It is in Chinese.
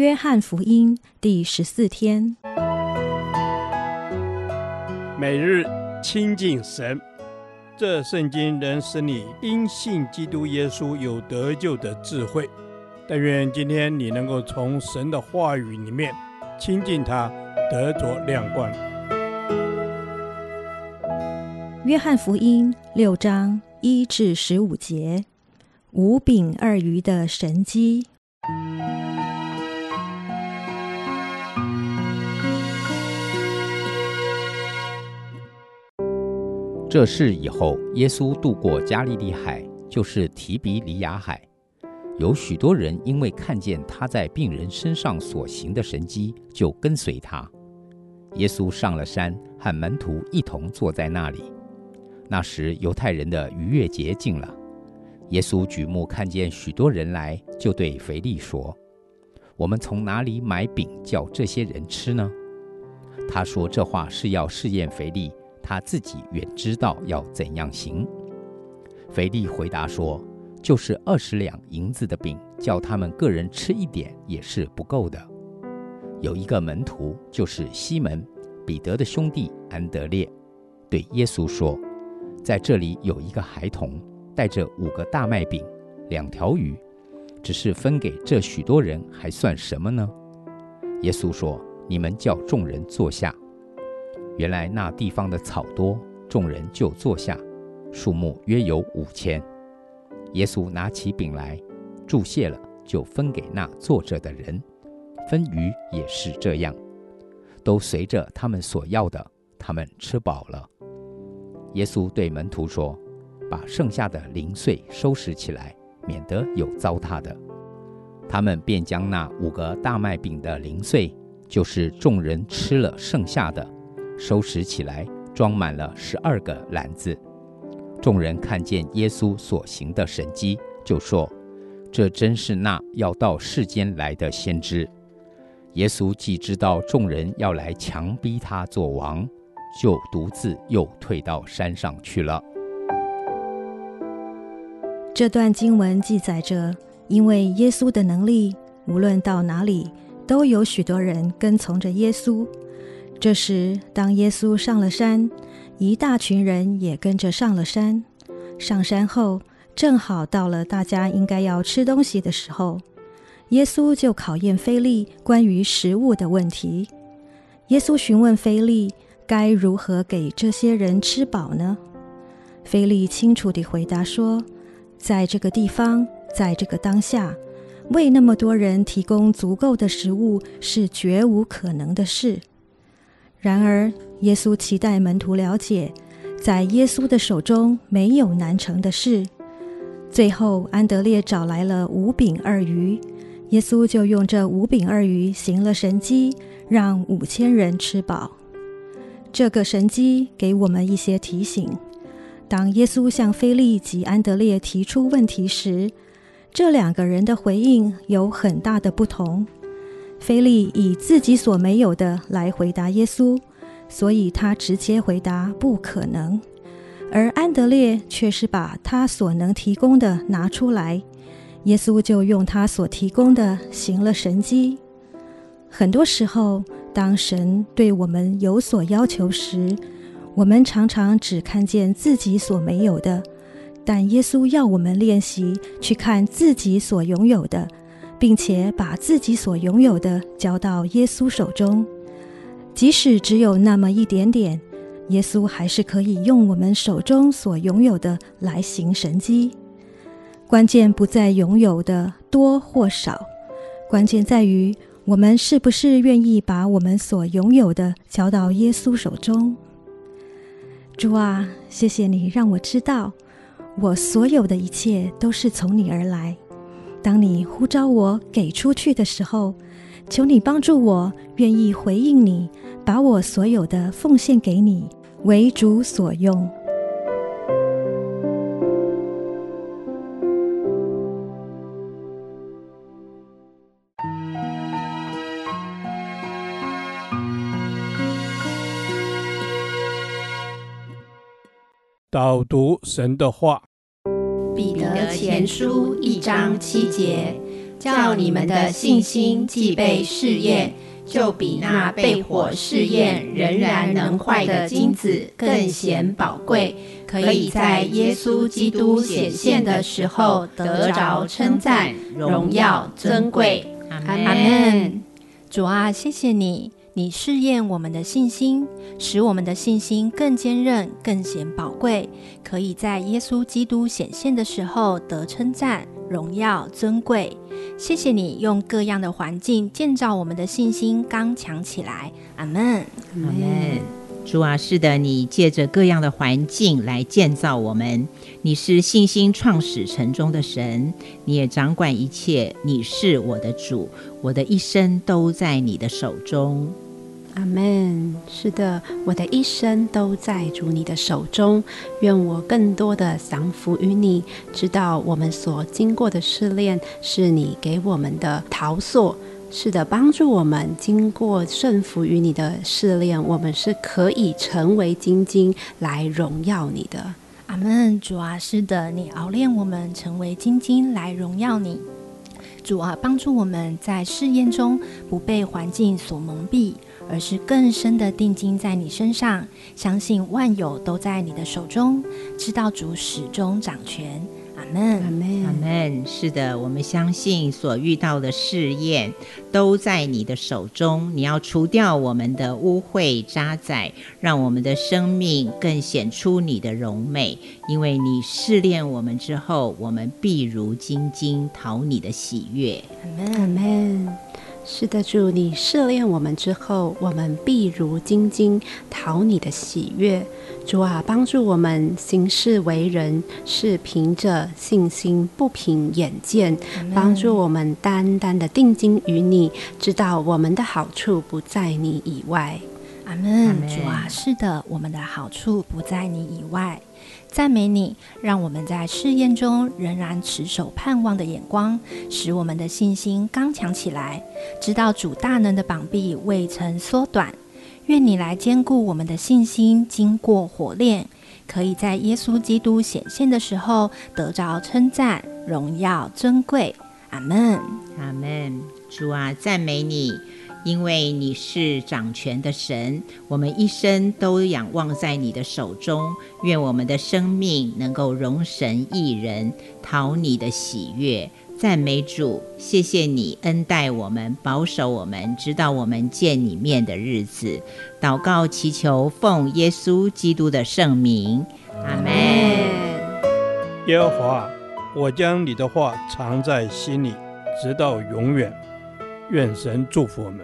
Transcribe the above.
约翰福音第十四天，每日亲近神，这圣经能使你因信基督耶稣有得救的智慧。但愿今天你能够从神的话语里面亲近他，得着亮光。约翰福音六章一至十五节，五饼二鱼的神迹。这事以后，耶稣渡过加利利海，就是提比里亚海。有许多人因为看见他在病人身上所行的神迹，就跟随他。耶稣上了山，和门徒一同坐在那里。那时，犹太人的逾越节近了。耶稣举目看见许多人来，就对腓力说：“我们从哪里买饼叫这些人吃呢？”他说这话是要试验腓力。他自己远知道要怎样行。腓力回答说：“就是二十两银子的饼，叫他们个人吃一点也是不够的。”有一个门徒，就是西门彼得的兄弟安德烈，对耶稣说：“在这里有一个孩童，带着五个大麦饼、两条鱼，只是分给这许多人，还算什么呢？”耶稣说：“你们叫众人坐下。”原来那地方的草多，众人就坐下，数目约有五千。耶稣拿起饼来，祝谢了，就分给那坐着的人。分鱼也是这样，都随着他们所要的，他们吃饱了。耶稣对门徒说：“把剩下的零碎收拾起来，免得有糟蹋的。”他们便将那五个大麦饼的零碎，就是众人吃了剩下的。收拾起来，装满了十二个篮子。众人看见耶稣所行的神迹，就说：“这真是那要到世间来的先知。”耶稣既知道众人要来强逼他做王，就独自又退到山上去了。这段经文记载着，因为耶稣的能力，无论到哪里，都有许多人跟从着耶稣。这时，当耶稣上了山，一大群人也跟着上了山。上山后，正好到了大家应该要吃东西的时候，耶稣就考验菲利关于食物的问题。耶稣询问菲利该如何给这些人吃饱呢？菲利清楚地回答说：“在这个地方，在这个当下，为那么多人提供足够的食物是绝无可能的事。”然而，耶稣期待门徒了解，在耶稣的手中没有难成的事。最后，安德烈找来了五饼二鱼，耶稣就用这五饼二鱼行了神迹，让五千人吃饱。这个神迹给我们一些提醒：当耶稣向菲利及安德烈提出问题时，这两个人的回应有很大的不同。菲利以自己所没有的来回答耶稣，所以他直接回答不可能；而安德烈却是把他所能提供的拿出来，耶稣就用他所提供的行了神迹。很多时候，当神对我们有所要求时，我们常常只看见自己所没有的，但耶稣要我们练习去看自己所拥有的。并且把自己所拥有的交到耶稣手中，即使只有那么一点点，耶稣还是可以用我们手中所拥有的来行神迹。关键不在拥有的多或少，关键在于我们是不是愿意把我们所拥有的交到耶稣手中。主啊，谢谢你让我知道，我所有的一切都是从你而来。当你呼召我给出去的时候，求你帮助我，愿意回应你，把我所有的奉献给你，为主所用。导读神的话。彼得前书一章七节，叫你们的信心既被试验，就比那被火试验仍然能坏的金子更显宝贵，可以在耶稣基督显现的时候得着称赞、荣耀、尊贵。阿门。主啊，谢谢你。你试验我们的信心，使我们的信心更坚韧、更显宝贵，可以在耶稣基督显现的时候得称赞、荣耀、尊贵。谢谢你用各样的环境建造我们的信心，刚强起来。阿门，阿门。主啊，是的，你借着各样的环境来建造我们。你是信心创始成终的神，你也掌管一切。你是我的主，我的一生都在你的手中。阿门。是的，我的一生都在主你的手中。愿我更多的降服于你，知道我们所经过的试炼是你给我们的陶塑。是的，帮助我们经过顺服于你的试炼，我们是可以成为精金来荣耀你的。阿门。主啊，是的，你熬炼我们成为精金来荣耀你。主啊，帮助我们在试验中不被环境所蒙蔽，而是更深的定睛在你身上，相信万有都在你的手中，知道主始终掌权。阿门，阿门，阿门。是的，我们相信所遇到的试验都在你的手中。你要除掉我们的污秽渣滓，让我们的生命更显出你的荣美。因为你试炼我们之后，我们必如金晶，讨你的喜悦。阿门，阿门。是的，主，你试炼我们之后，我们必如金金，讨你的喜悦。主啊，帮助我们行事为人是凭着信心，不凭眼见。帮助我们单单的定睛于你，知道我们的好处不在你以外。阿门。主啊，是的，我们的好处不在你以外。赞美你，让我们在试验中仍然持守盼望的眼光，使我们的信心刚强起来。知道主大能的膀臂未曾缩短，愿你来坚固我们的信心，经过火炼，可以在耶稣基督显现的时候得着称赞、荣耀、尊贵。阿门，阿门。主啊，赞美你。因为你是掌权的神，我们一生都仰望在你的手中。愿我们的生命能够荣神一人，讨你的喜悦。赞美主，谢谢你恩待我们，保守我们，直到我们见你面的日子。祷告祈求，奉耶稣基督的圣名，阿门。耶和华，我将你的话藏在心里，直到永远。愿神祝福我们。